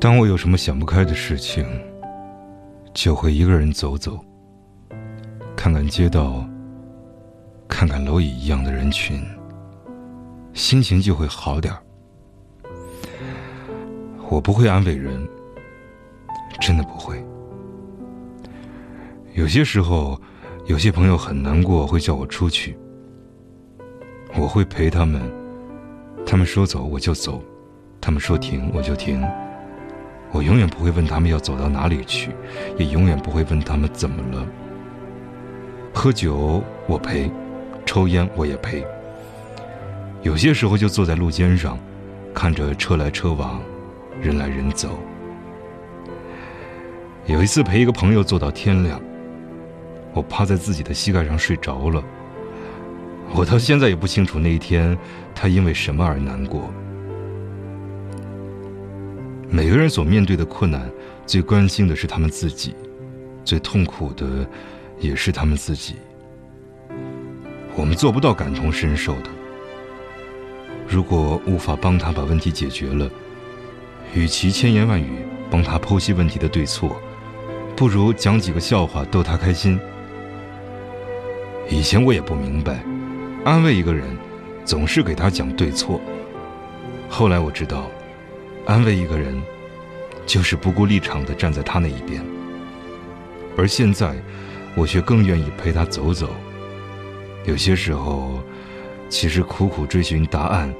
当我有什么想不开的事情，就会一个人走走，看看街道，看看蝼蚁一样的人群，心情就会好点儿。我不会安慰人，真的不会。有些时候，有些朋友很难过，会叫我出去，我会陪他们。他们说走我就走，他们说停我就停。我永远不会问他们要走到哪里去，也永远不会问他们怎么了。喝酒我陪，抽烟我也陪。有些时候就坐在路肩上，看着车来车往，人来人走。有一次陪一个朋友坐到天亮，我趴在自己的膝盖上睡着了。我到现在也不清楚那一天他因为什么而难过。每个人所面对的困难，最关心的是他们自己，最痛苦的也是他们自己。我们做不到感同身受的。如果无法帮他把问题解决了，与其千言万语帮他剖析问题的对错，不如讲几个笑话逗他开心。以前我也不明白，安慰一个人，总是给他讲对错。后来我知道。安慰一个人，就是不顾立场的站在他那一边。而现在，我却更愿意陪他走走。有些时候，其实苦苦追寻答案，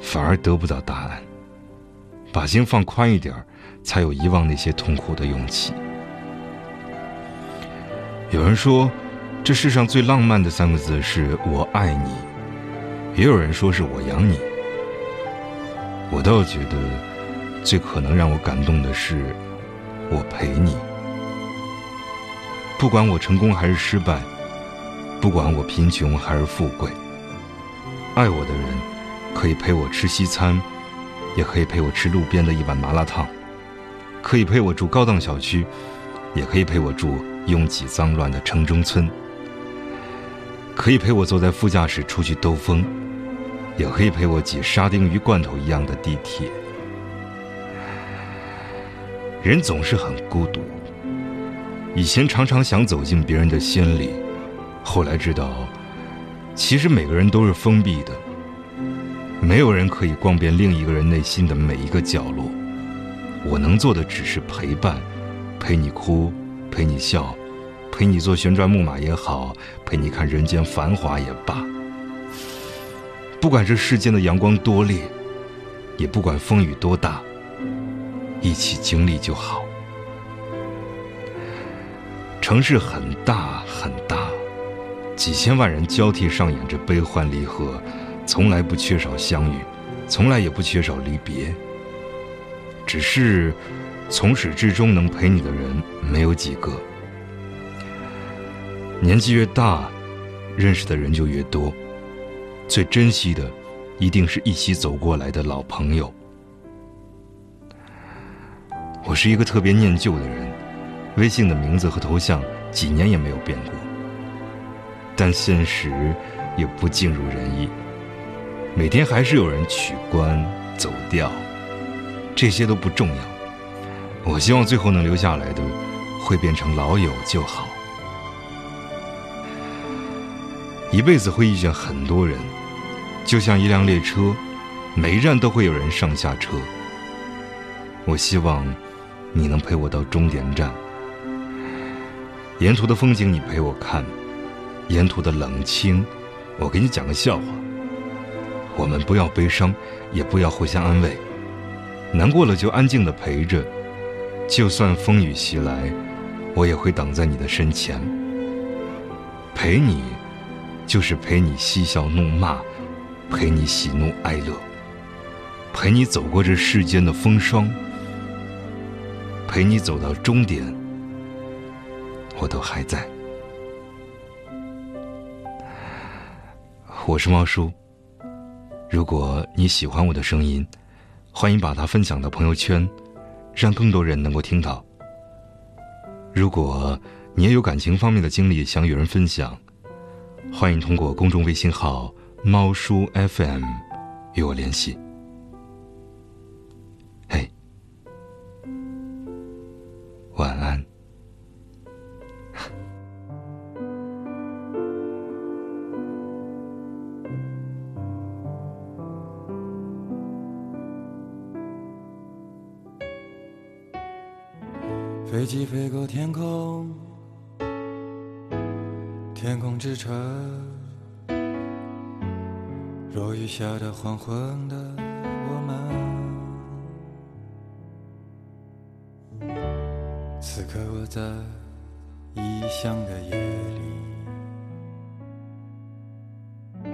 反而得不到答案。把心放宽一点才有遗忘那些痛苦的勇气。有人说，这世上最浪漫的三个字是我爱你，也有人说是我养你。我倒觉得。最可能让我感动的是，我陪你。不管我成功还是失败，不管我贫穷还是富贵，爱我的人可以陪我吃西餐，也可以陪我吃路边的一碗麻辣烫，可以陪我住高档小区，也可以陪我住拥挤脏乱的城中村，可以陪我坐在副驾驶出去兜风，也可以陪我挤沙丁鱼罐头一样的地铁。人总是很孤独。以前常常想走进别人的心里，后来知道，其实每个人都是封闭的，没有人可以逛遍另一个人内心的每一个角落。我能做的只是陪伴，陪你哭，陪你笑，陪你坐旋转木马也好，陪你看人间繁华也罢。不管这世间的阳光多烈，也不管风雨多大。一起经历就好。城市很大很大，几千万人交替上演着悲欢离合，从来不缺少相遇，从来也不缺少离别。只是从始至终能陪你的人没有几个。年纪越大，认识的人就越多，最珍惜的，一定是一起走过来的老朋友。我是一个特别念旧的人，微信的名字和头像几年也没有变过。但现实也不尽如人意，每天还是有人取关走掉，这些都不重要。我希望最后能留下来的，会变成老友就好。一辈子会遇见很多人，就像一辆列车，每一站都会有人上下车。我希望。你能陪我到终点站，沿途的风景你陪我看，沿途的冷清，我给你讲个笑话。我们不要悲伤，也不要互相安慰，难过了就安静的陪着，就算风雨袭来，我也会挡在你的身前。陪你，就是陪你嬉笑怒骂，陪你喜怒哀乐，陪你走过这世间的风霜。陪你走到终点，我都还在。我是猫叔，如果你喜欢我的声音，欢迎把它分享到朋友圈，让更多人能够听到。如果你也有感情方面的经历想与人分享，欢迎通过公众微信号“猫叔 fm 与我联系。嘿。晚安。飞机飞过天空天空之城。落雨下的黄昏的我们，此刻我在异乡的夜里，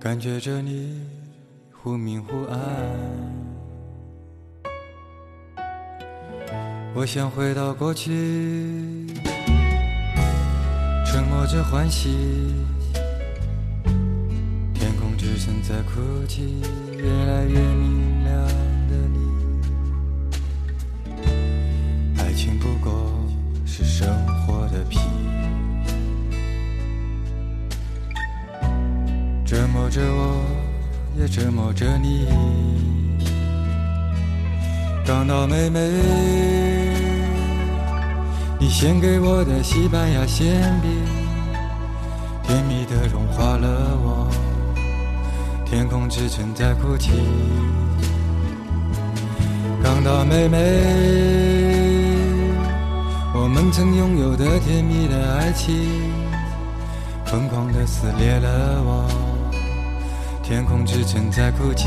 感觉着你忽明忽暗。我想回到过去，沉默着欢喜。在哭泣，越来越明亮的你。爱情不过是生活的皮，折磨着我，也折磨着你。港岛妹妹。你献给我的西班牙馅饼，甜蜜的融化了我。天空之城在哭泣，港岛妹妹，我们曾拥有的甜蜜的爱情，疯狂的撕裂了我。天空之城在哭泣。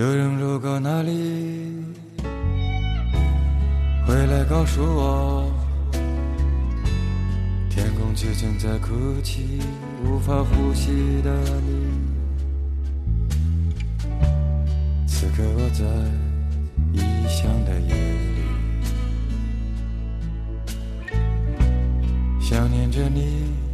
有人路过那里，回来告诉我，天空之城在哭泣，无法呼吸的你。此刻我在异乡的夜里，想念着你。